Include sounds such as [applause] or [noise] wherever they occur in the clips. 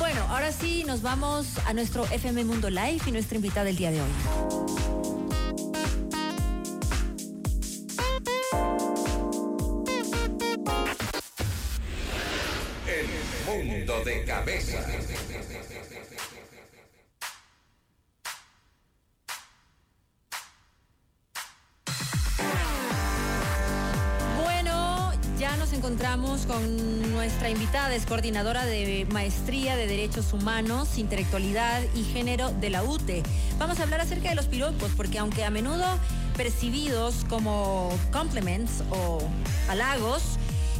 Bueno, ahora sí nos vamos a nuestro FM Mundo Live y nuestra invitada del día de hoy. El mundo de cabeza. Encontramos con nuestra invitada, es coordinadora de Maestría de Derechos Humanos, Intelectualidad y Género de la UTE. Vamos a hablar acerca de los piropos, porque aunque a menudo percibidos como complements o halagos,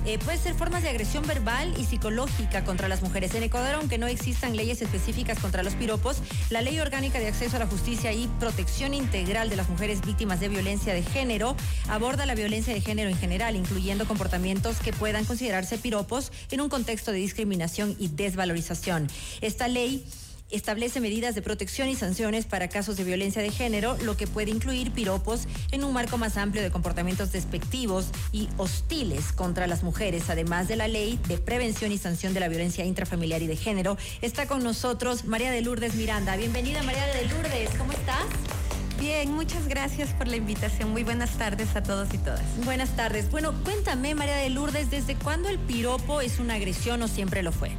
eh, puede ser formas de agresión verbal y psicológica contra las mujeres. En Ecuador, aunque no existan leyes específicas contra los piropos, la Ley Orgánica de Acceso a la Justicia y Protección Integral de las Mujeres Víctimas de Violencia de Género aborda la violencia de género en general, incluyendo comportamientos que puedan considerarse piropos en un contexto de discriminación y desvalorización. Esta ley establece medidas de protección y sanciones para casos de violencia de género, lo que puede incluir piropos en un marco más amplio de comportamientos despectivos y hostiles contra las mujeres, además de la ley de prevención y sanción de la violencia intrafamiliar y de género. Está con nosotros María de Lourdes Miranda. Bienvenida María de Lourdes, ¿cómo estás? Bien, muchas gracias por la invitación. Muy buenas tardes a todos y todas. Buenas tardes. Bueno, cuéntame, María de Lourdes, ¿desde cuándo el piropo es una agresión o siempre lo fue?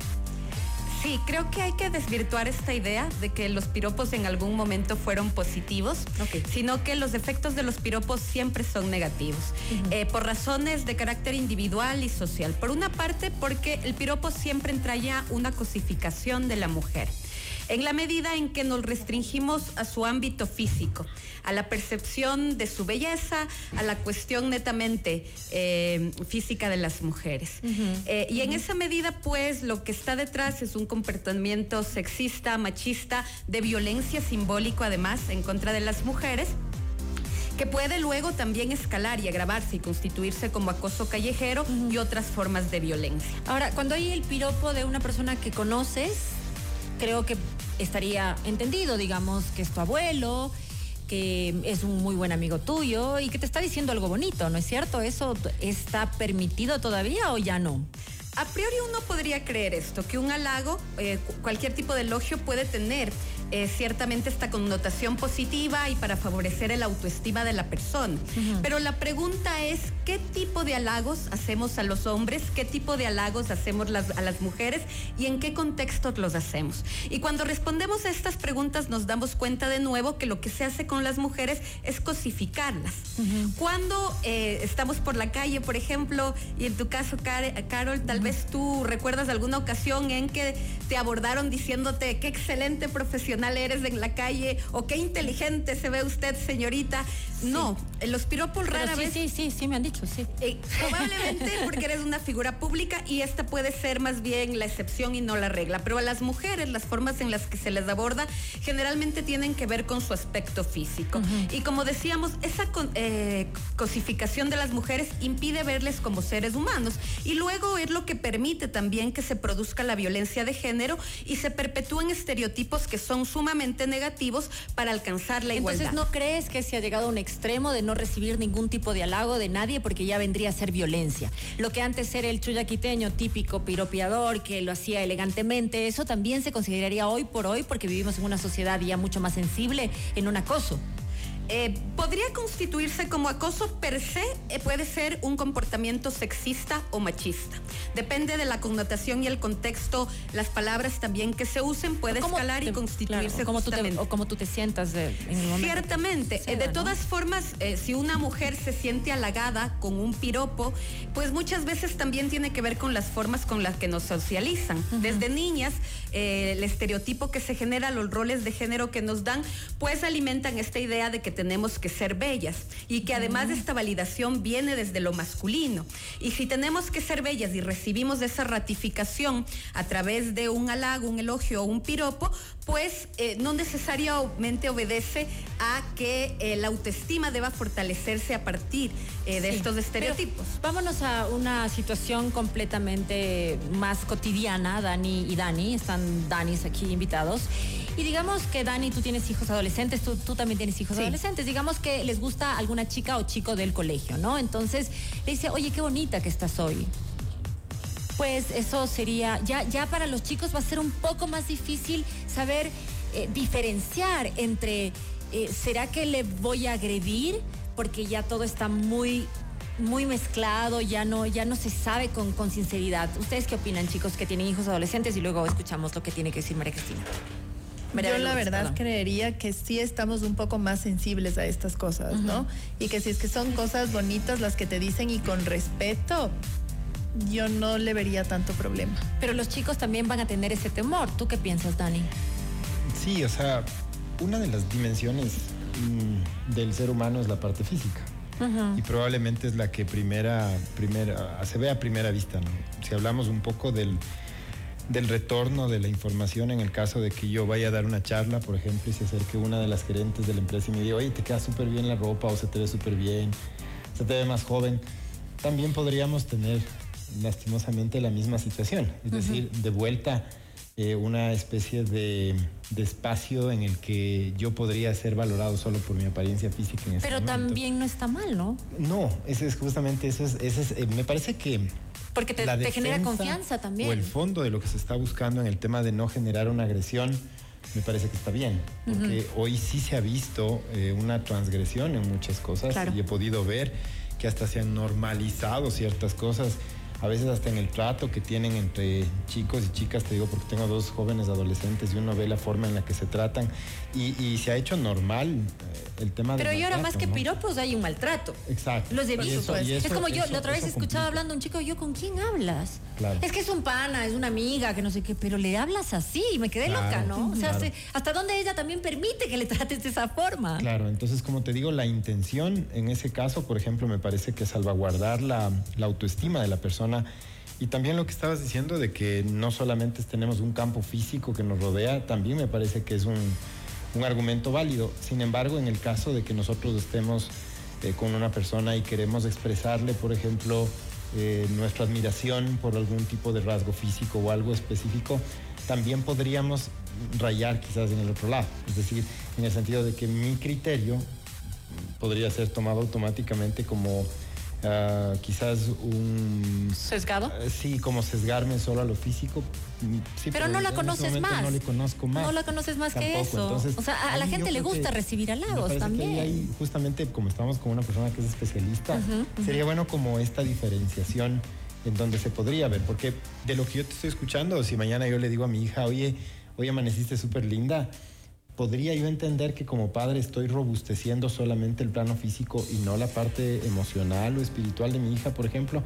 Sí, creo que hay que desvirtuar esta idea de que los piropos en algún momento fueron positivos, sino que los efectos de los piropos siempre son negativos, eh, por razones de carácter individual y social. Por una parte, porque el piropo siempre entraña una cosificación de la mujer en la medida en que nos restringimos a su ámbito físico, a la percepción de su belleza, a la cuestión netamente eh, física de las mujeres. Eh, y en esa medida, pues, lo que está detrás es un comportamiento sexista, machista, de violencia simbólico, además, en contra de las mujeres que puede luego también escalar y agravarse y constituirse como acoso callejero y otras formas de violencia. Ahora, cuando hay el piropo de una persona que conoces, creo que estaría entendido, digamos, que es tu abuelo, que es un muy buen amigo tuyo y que te está diciendo algo bonito, ¿no es cierto? ¿Eso está permitido todavía o ya no? A priori uno podría creer esto, que un halago, eh, cualquier tipo de elogio puede tener eh, ciertamente esta connotación positiva y para favorecer el autoestima de la persona. Pero la pregunta es, ¿qué tipo de halagos hacemos a los hombres? ¿Qué tipo de halagos hacemos a las mujeres? ¿Y en qué contextos los hacemos? Y cuando respondemos a estas preguntas nos damos cuenta de nuevo que lo que se hace con las mujeres es cosificarlas. Cuando eh, estamos por la calle, por ejemplo, y en tu caso, Carol, tal vez tú recuerdas alguna ocasión en que te abordaron diciéndote qué excelente profesional eres en la calle o qué inteligente se ve usted, señorita. No, los piropos rara sí, vez. Sí, sí, sí, me han dicho, sí. Eh, probablemente [laughs] porque eres una figura pública y esta puede ser más bien la excepción y no la regla. Pero a las mujeres, las formas en las que se les aborda generalmente tienen que ver con su aspecto físico. Y como decíamos, esa eh, cosificación de las mujeres impide verles como seres humanos. Y luego es lo que permite también que se produzca la violencia de género y se perpetúen estereotipos que son sumamente negativos para alcanzar la igualdad. Entonces, ¿no crees que se ha llegado a un extremo de no recibir ningún tipo de halago de nadie porque ya vendría a ser violencia? Lo que antes era el chuyaquiteño típico piropiador que lo hacía elegantemente, eso también se consideraría hoy por hoy porque vivimos en una sociedad ya mucho más sensible en un acoso. Eh, podría constituirse como acoso per se, eh, puede ser un comportamiento sexista o machista. Depende de la connotación y el contexto, las palabras también que se usen, puede escalar y constituirse o como, tú te, o como tú te sientas en el momento. Ciertamente. Eh, de todas formas, si una mujer se siente halagada con un piropo, pues muchas veces también tiene que ver con las formas con las que nos socializan. Desde niñas, el estereotipo que se genera, los roles de género que nos dan, pues alimentan esta idea de que tenemos que ser bellas y que además de esta validación viene desde lo masculino. Y si tenemos que ser bellas y recibimos esa ratificación a través de un halago, un elogio o un piropo, pues eh, no necesariamente obedece a que eh, la autoestima deba fortalecerse a partir eh, de estos estereotipos. vámonos a una situación completamente más cotidiana, Dani y Dani, están Danis aquí invitados. Y digamos que Dani, tú tienes hijos adolescentes, tú, tú también tienes hijos adolescentes. Digamos que les gusta alguna chica o chico del colegio, ¿no? Entonces le dice, oye, qué bonita que estás hoy. pues eso sería, ya, ya para los chicos va a ser un poco más difícil saber eh, diferenciar entre, eh, ¿será que le voy a agredir? Porque ya todo está muy muy mezclado, ya no, ya no se sabe con, con sinceridad. ¿Ustedes qué opinan, chicos, que tienen hijos adolescentes? Y luego escuchamos lo que tiene que decir María Cristina. Yo la verdad creería que sí estamos un poco más sensibles a estas cosas, ¿no? Y que si es que son cosas bonitas las que te dicen y con respeto, yo no le vería tanto problema. Pero los chicos también van a tener ese temor. ¿Tú qué piensas, Dani? Sí, o sea, una de las dimensiones mm, del ser humano es la parte física. Y probablemente es la que primera, primera, se ve a primera vista, ¿no? Si hablamos un poco del, del retorno de la información en el caso de que yo vaya a dar una charla, por ejemplo, y se acerque una de las gerentes de la empresa y me diga, oye, te queda súper bien la ropa o se te ve súper bien, se te ve más joven, también podríamos tener lastimosamente la misma situación. Es decir, de vuelta eh, una especie de, espacio en el que yo podría ser valorado solo por mi apariencia física en este Pero también no está mal, ¿no? No, ese es justamente, eso es, es eh, me parece que... Porque te, genera confianza también. O el fondo de lo que se está buscando en el tema de no generar una agresión, me parece que está bien, porque hoy sí se ha visto eh, una transgresión en muchas cosas y he podido ver que hasta se han normalizado ciertas cosas a veces hasta en el trato que tienen entre chicos y chicas, te digo porque tengo dos jóvenes adolescentes y uno ve la forma en la que se tratan y, se ha hecho normal eh, el tema Pero y ahora más que piropos hay un maltrato. Exacto. Los he visto. Pues. es como yo, la otra vez escuchaba hablando a un chico, yo, ¿con quién hablas? Claro. Es que es un pana, es una amiga, que no sé qué, pero le hablas así y me quedé loca, ¿no? O sea, hasta dónde ella también permite que le trates de esa forma. Claro, entonces como te digo, la intención en ese caso, por ejemplo, me parece que salvaguardar la, la autoestima de la persona y también lo que estabas diciendo de que no solamente tenemos un campo físico que nos rodea, también me parece que es un, un argumento válido. Sin embargo, en el caso de que nosotros estemos eh, con una persona y queremos expresarle, por ejemplo, eh, nuestra admiración por algún tipo de rasgo físico o algo específico, también podríamos rayar quizás en el otro lado. Es decir, en el sentido de que mi criterio podría ser tomado automáticamente como Ah, quizás un... ¿Sesgado? Eh, sí, como sesgarme solo a lo físico. Sí, pero, no la conoces más. No le conozco más. No la conoces más que eso. o sea, a la gente le gusta recibir halagos también. justamente como estamos con una persona que es especialista, sería bueno como esta diferenciación en donde se podría ver, porque de lo que yo te estoy escuchando, si mañana yo le digo a mi hija, oye, hoy amaneciste súper linda, podría yo entender que como padre estoy robusteciendo solamente el plano físico y no la parte emocional o espiritual de mi hija, por ejemplo,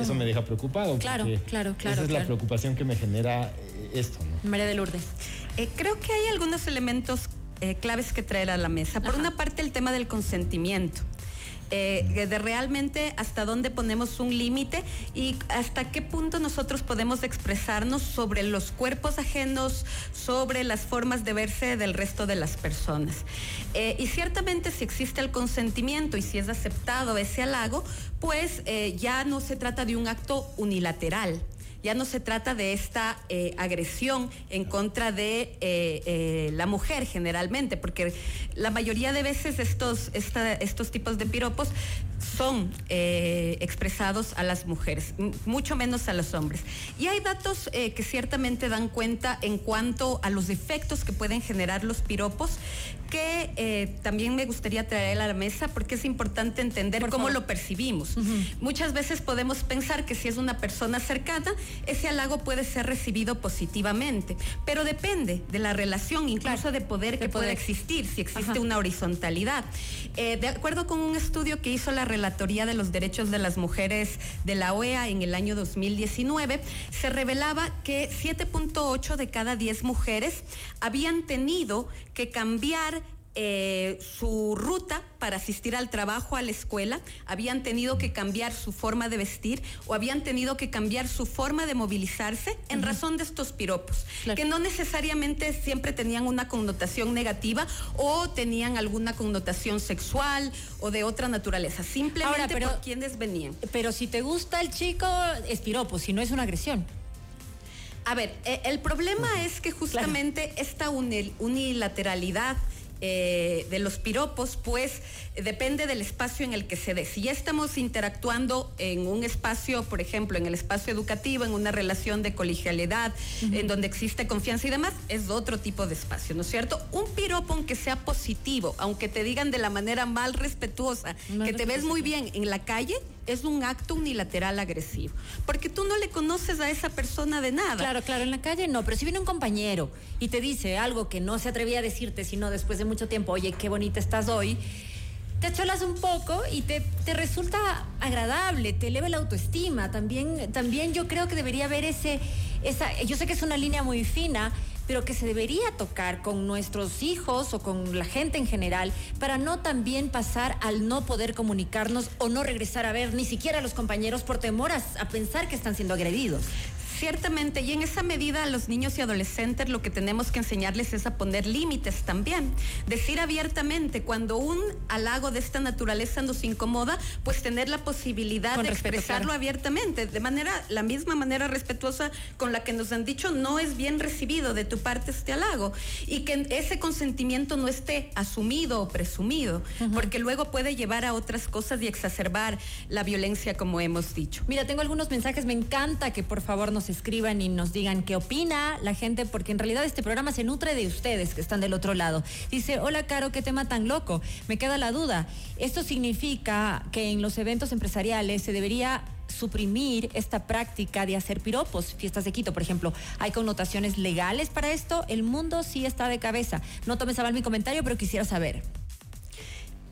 eso me deja preocupado. Claro, claro, claro. Esa es la preocupación que me genera eh, esto. María de Lourdes. Eh, creo que hay algunos elementos eh, claves que traer a la mesa. Por una parte, el tema del consentimiento. Eh, de realmente hasta dónde ponemos un límite y hasta qué punto nosotros podemos expresarnos sobre los cuerpos ajenos, sobre las formas de verse del resto de las personas. Eh, y ciertamente si existe el consentimiento y si es aceptado ese halago, pues eh, ya no se trata de un acto unilateral ya no se trata de esta eh, agresión en contra de eh, eh, la mujer generalmente, porque la mayoría de veces estos, estos tipos de piropos son expresados a las mujeres, mucho menos a los hombres. Y hay datos que ciertamente dan cuenta en cuanto a los efectos que pueden generar los piropos, que también me gustaría traer a la mesa porque es importante entender cómo lo percibimos. Muchas veces podemos pensar que si es una persona cercana, ese halago puede ser recibido positivamente, pero depende de la relación, incluso de poder que pueda existir, si existe una horizontalidad. Eh, de acuerdo con un estudio que hizo la Relatoría de los Derechos de las Mujeres de la OEA en el año 2019, se revelaba que 7.8 de cada 10 mujeres habían tenido que cambiar eh, su ruta para asistir al trabajo, a la escuela, habían tenido que cambiar su forma de vestir o habían tenido que cambiar su forma de movilizarse en razón de estos piropos, que no necesariamente siempre tenían una connotación negativa o tenían alguna connotación sexual o de otra naturaleza, simplemente por quienes venían. Pero si te gusta el chico, es piropo, si no es una agresión. A ver, eh, el problema es que justamente esta unilateralidad eh, de los piropos, pues depende del espacio en el que se dé. Si ya estamos interactuando en un espacio, por ejemplo, en el espacio educativo, en una relación de colegialidad, en donde existe confianza y demás, es otro tipo de espacio, ¿no es cierto? Un piropo, aunque sea positivo, aunque te digan de la manera mal respetuosa, que te ves muy bien en la calle, es un acto unilateral agresivo. Porque tú no le conoces a esa persona de nada. Claro, claro, en la calle no, pero si viene un compañero y te dice algo que no se atrevía a decirte, sino después de mucho tiempo, oye, qué bonita estás hoy te cholas un poco y te, te, resulta agradable, te eleva la autoestima. También, también yo creo que debería haber ese, esa, yo sé que es una línea muy fina, pero que se debería tocar con nuestros hijos o con la gente en general para no también pasar al no poder comunicarnos o no regresar a ver ni siquiera a los compañeros por temor a, a pensar que están siendo agredidos. Ciertamente, y en esa medida a los niños y adolescentes lo que tenemos que enseñarles es a poner límites también. Decir abiertamente, cuando un halago de esta naturaleza nos incomoda, pues tener la posibilidad de expresarlo abiertamente, de manera, la misma manera respetuosa con la que nos han dicho, no es bien recibido de tu parte este halago, y que ese consentimiento no esté asumido o presumido, porque luego puede llevar a otras cosas y exacerbar la violencia, como hemos dicho. Mira, tengo algunos mensajes, me encanta que por favor nos escriban y nos digan qué opina la gente, porque en realidad este programa se nutre de ustedes que están del otro lado. Dice, hola Caro, qué tema tan loco. Me queda la duda. ¿Esto significa que en los eventos empresariales se debería suprimir esta práctica de hacer piropos, fiestas de Quito, por ejemplo. ¿Hay connotaciones legales para esto? El mundo sí está de cabeza. No tomes a mal mi comentario, pero quisiera saber.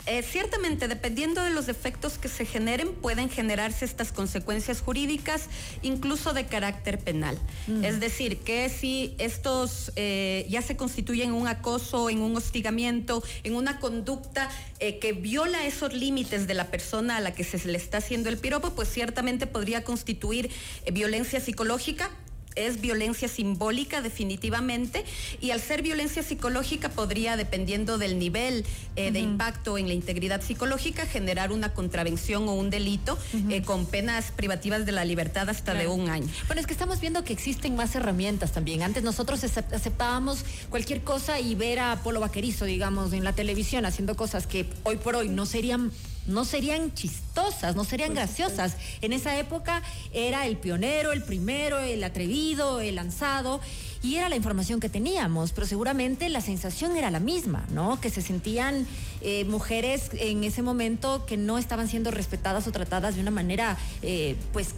Eh, ciertamente, dependiendo de los efectos que se generen, pueden generarse estas consecuencias jurídicas, incluso de carácter penal. Mm. Es decir, que si estos eh, ya se constituyen un acoso, en un hostigamiento, en una conducta eh, que viola esos límites de la persona a la que se le está haciendo el piropo, pues ciertamente podría constituir violencia psicológica es violencia simbólica definitivamente y al ser violencia psicológica podría, dependiendo del nivel eh, de impacto en la integridad psicológica, generar una contravención o un delito eh, con penas privativas de la libertad hasta de un año. Bueno, es que estamos viendo que existen más herramientas también. Antes nosotros aceptábamos cualquier cosa y ver a Polo Vaquerizo, digamos, en la televisión haciendo cosas que hoy por hoy no serían no serían chistosas, no serían graciosas. En esa época era el pionero, el primero, el atrevido, el lanzado y era la información que teníamos, pero seguramente la sensación era la misma, ¿no? Que se sentían eh, mujeres en ese momento que no estaban siendo respetadas o tratadas de una manera, eh, pues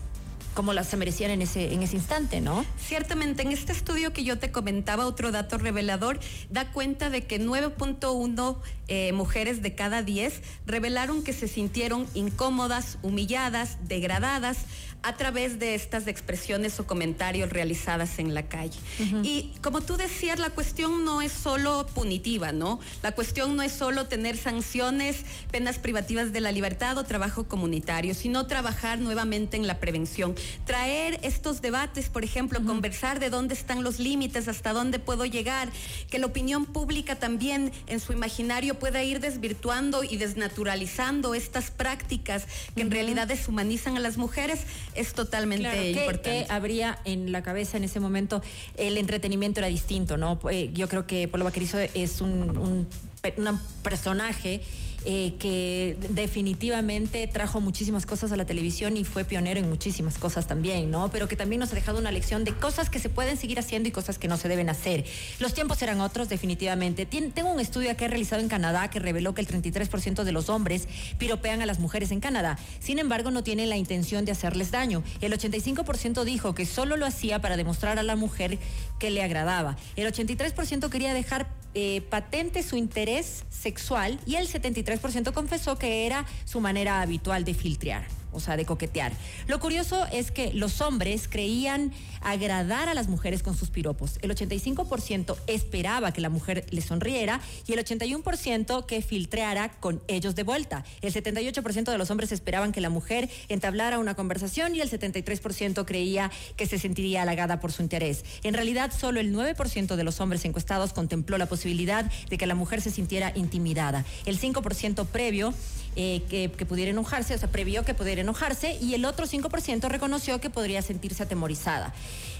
como las se merecían en ese, en ese instante, ¿no? Ciertamente, en este estudio que yo te comentaba, otro dato revelador da cuenta de que 9.1 eh, mujeres de cada 10 revelaron que se sintieron incómodas, humilladas, degradadas a través de estas expresiones o comentarios realizadas en la calle. Y como tú decías, la cuestión no es solo punitiva, ¿no? La cuestión no es solo tener sanciones, penas privativas de la libertad o trabajo comunitario, sino trabajar nuevamente en la prevención. Traer estos debates, por ejemplo, conversar de dónde están los límites, hasta dónde puedo llegar, que la opinión pública también en su imaginario pueda ir desvirtuando y desnaturalizando estas prácticas que en realidad deshumanizan a las mujeres es totalmente importante. ¿qué, habría en la cabeza en ese momento? El entretenimiento era distinto, ¿no? Eh, yo creo que Polo Vaquerizo es un, un, un personaje eh, que definitivamente trajo muchísimas cosas a la televisión y fue pionero en muchísimas cosas también, ¿no? Pero que también nos ha dejado una lección de cosas que se pueden seguir haciendo y cosas que no se deben hacer. Los tiempos eran otros, definitivamente. tengo un estudio que he realizado en Canadá que reveló que el 33% de los hombres piropean a las mujeres en Canadá. Sin embargo, no tienen la intención de hacerles daño. El 85% dijo que solo lo hacía para demostrar a la mujer que le agradaba. El 83% quería dejar eh, patente su interés sexual y el 73% confesó que era su manera habitual de filtrar o sea, de coquetear. Lo curioso es que los hombres creían agradar a las mujeres con sus piropos. El 85% esperaba que la mujer le sonriera y el 81% que filtreara con ellos de vuelta. El 78% de los hombres esperaban que la mujer entablara una conversación y el 73% creía que se sentiría halagada por su interés. En realidad, solo el 9% de los hombres encuestados contempló la posibilidad de que la mujer se sintiera intimidada. El 5% previo eh, que, pudiera enojarse, o sea, previó que pudiera enojarse, y el otro 5% reconoció que podría sentirse atemorizada.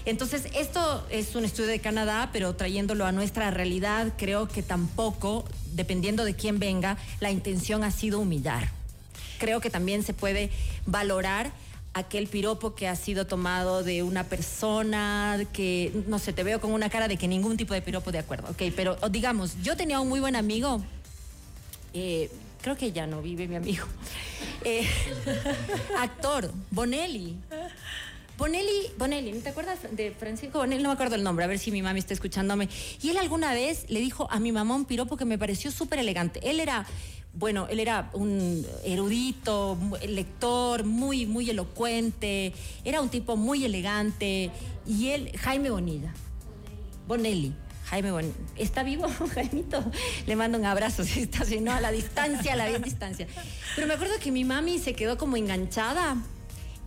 Entonces, esto es un estudio de Canadá, pero trayéndolo a nuestra realidad, creo que tampoco, dependiendo de quién venga, la intención ha sido humillar. Creo que también se puede valorar aquel piropo que ha sido tomado de una persona que, no sé, te veo con una cara de que ningún tipo de piropo de acuerdo, ok, pero digamos, yo tenía un muy buen amigo, eh, creo que ya no vive mi amigo. [laughs] Eh, actor, Bonelli. Bonelli, Bonelli, ¿te acuerdas de Francisco Bonelli? No me acuerdo el nombre, a ver si mi mami está escuchándome. Y él alguna vez le dijo a mi mamá un piropo que me pareció súper elegante. Él era, bueno, él era un erudito, lector, muy, muy elocuente, era un tipo muy elegante. Y él, Jaime Bonilla, Bonelli. Jaime, bueno, ¿está vivo, [laughs] Jaimito? Le mando un abrazo, si está, si no, a la distancia, a la bien distancia. Pero me acuerdo que mi mami se quedó como enganchada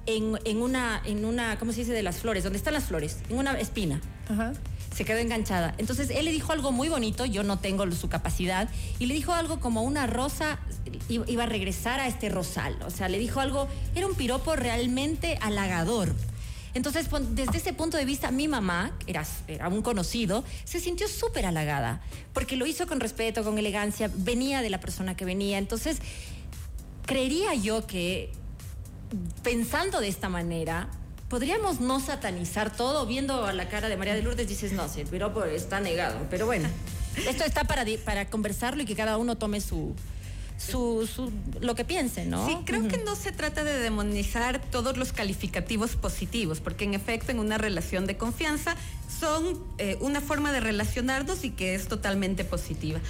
en, en, una, en una, ¿cómo se dice? De las flores, ¿dónde están las flores? En una espina. Ajá. Se quedó enganchada. Entonces él le dijo algo muy bonito, yo no tengo su capacidad, y le dijo algo como una rosa iba a regresar a este rosal. O sea, le dijo algo, era un piropo realmente halagador. Entonces, desde ese punto de vista, mi mamá, era, era un conocido, se sintió súper halagada, porque lo hizo con respeto, con elegancia, venía de la persona que venía. Entonces, creería yo que pensando de esta manera, podríamos no satanizar todo, viendo a la cara de María de Lourdes, dices, no, sí, el está negado. Pero bueno, [laughs] esto está para conversarlo y que cada uno tome su, su, su, lo que piense, ¿no? Sí, creo que no se trata de demonizar todos los calificativos positivos, porque en efecto en una relación de confianza son eh, una forma de relacionarnos y que es totalmente positiva.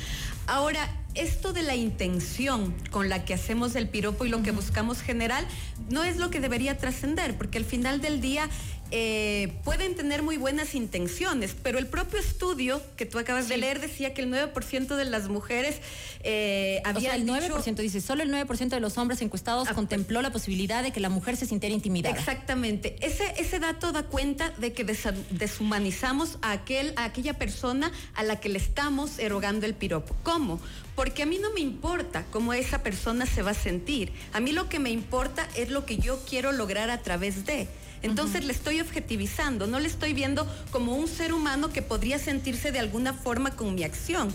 Ahora, esto de la intención con la que hacemos el piropo y lo que buscamos general no es lo que debería trascender, porque al final del día eh, pueden tener muy buenas intenciones, pero el propio estudio que tú acabas de leer decía que el 9% de las mujeres eh, había... el 9% dice, solo el 9% de los hombres encuestados ah, contempló la posibilidad de que la mujer se sintiera intimidada. Exactamente. Ese, ese dato da cuenta de que deshumanizamos a, aquel, a aquella persona a la que le estamos erogando el piropo. ¿Cómo? Porque a mí no me importa cómo esa persona se va a sentir. A mí lo que me importa es lo que yo quiero lograr a través de. Entonces le estoy objetivizando, no le estoy viendo como un ser humano que podría sentirse de alguna forma con mi acción.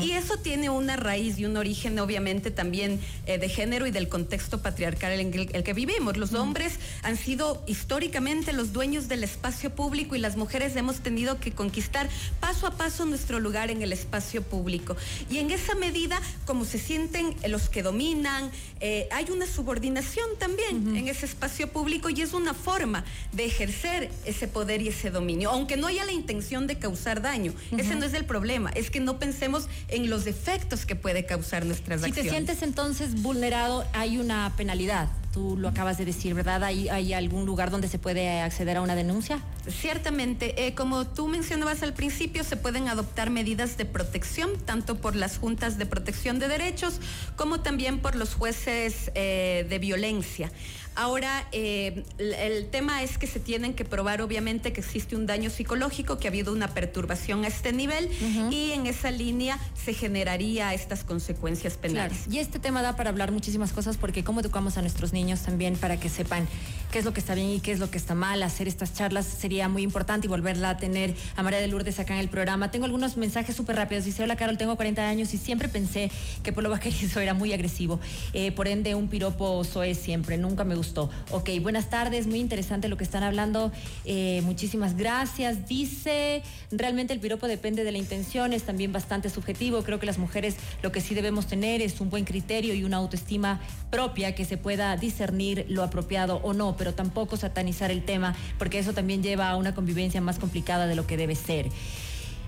Y eso tiene una raíz y un origen obviamente también eh, de género y del contexto patriarcal en el, que vivimos. Los hombres han sido históricamente los dueños del espacio público y las mujeres hemos tenido que conquistar paso a paso nuestro lugar en el espacio público. Y en esa medida, como se sienten los que dominan, eh, hay una subordinación también en ese espacio público y es una forma de ejercer ese poder y ese dominio, aunque no haya la intención de causar daño. Ese no es el problema, es que no pensemos en los efectos que puede causar nuestras si acciones. Si te sientes entonces vulnerado, hay una penalidad. Tú lo acabas de decir, ¿verdad? ¿Hay, hay algún lugar donde se puede acceder a una denuncia? Ciertamente, eh, como tú mencionabas al principio, se pueden adoptar medidas de protección, tanto por las juntas de protección de derechos como también por los jueces eh, de violencia. Ahora, eh, el tema es que se tienen que probar obviamente que existe un daño psicológico, que ha habido una perturbación a este nivel y en esa línea se generaría estas consecuencias penales. Y este tema da para hablar muchísimas cosas porque cómo educamos a nuestros niños también para que sepan qué es lo que está bien y qué es lo que está mal. Hacer estas charlas sería muy importante y volverla a tener a María de Lourdes acá en el programa. Tengo algunos mensajes súper rápidos. Dice, hola Carol, tengo 40 años y siempre pensé que Polo Vaquerizo [laughs] era muy agresivo. Eh, por ende, un piropo soe siempre. Nunca me gustó Ok, buenas tardes, muy interesante lo que están hablando. Eh, muchísimas gracias. Dice, realmente el piropo depende de la intención, es también bastante subjetivo. Creo que las mujeres lo que sí debemos tener es un buen criterio y una autoestima propia que se pueda discernir lo apropiado o no, pero tampoco satanizar el tema, porque eso también lleva a una convivencia más complicada de lo que debe ser.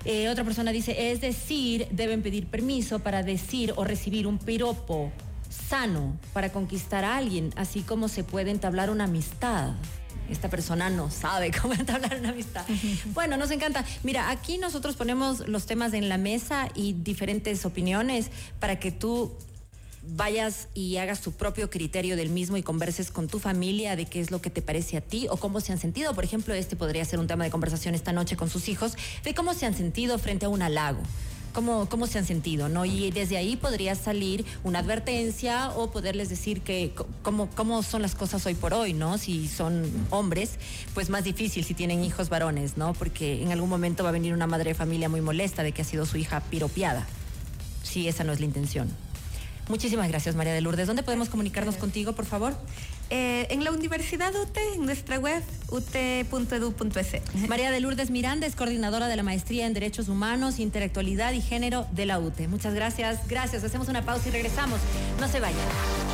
Eh, otra persona dice, es decir, deben pedir permiso para decir o recibir un piropo sano para conquistar a alguien, así como se puede entablar una amistad. Esta persona no sabe [laughs] cómo entablar una amistad. [laughs] Bueno, nos encanta. Mira, aquí nosotros ponemos los temas en la mesa y diferentes opiniones para que tú vayas y hagas tu propio criterio del mismo y converses con tu familia de qué es lo que te parece a ti o cómo se han sentido. Por ejemplo, este podría ser un tema de conversación esta noche con sus hijos, de cómo se han sentido frente a un halago cómo, cómo se han sentido, ¿no? Y desde ahí podría salir una advertencia o poderles decir que cómo, cómo son las cosas hoy por hoy, ¿no? Si son hombres, pues más difícil si tienen hijos varones, ¿no? Porque en algún momento va a venir una madre de familia muy molesta de que ha sido su hija piropiada. Si esa no es la intención. Muchísimas gracias, María de Lourdes. ¿Dónde podemos comunicarnos contigo, por favor? Eh, en la Universidad UTE, en nuestra web, ut.edu.es. María de Lourdes Miranda es coordinadora de la Maestría en Derechos Humanos, Intelectualidad y Género de la UTE. Muchas gracias. Gracias. Hacemos una pausa y regresamos. No se vayan.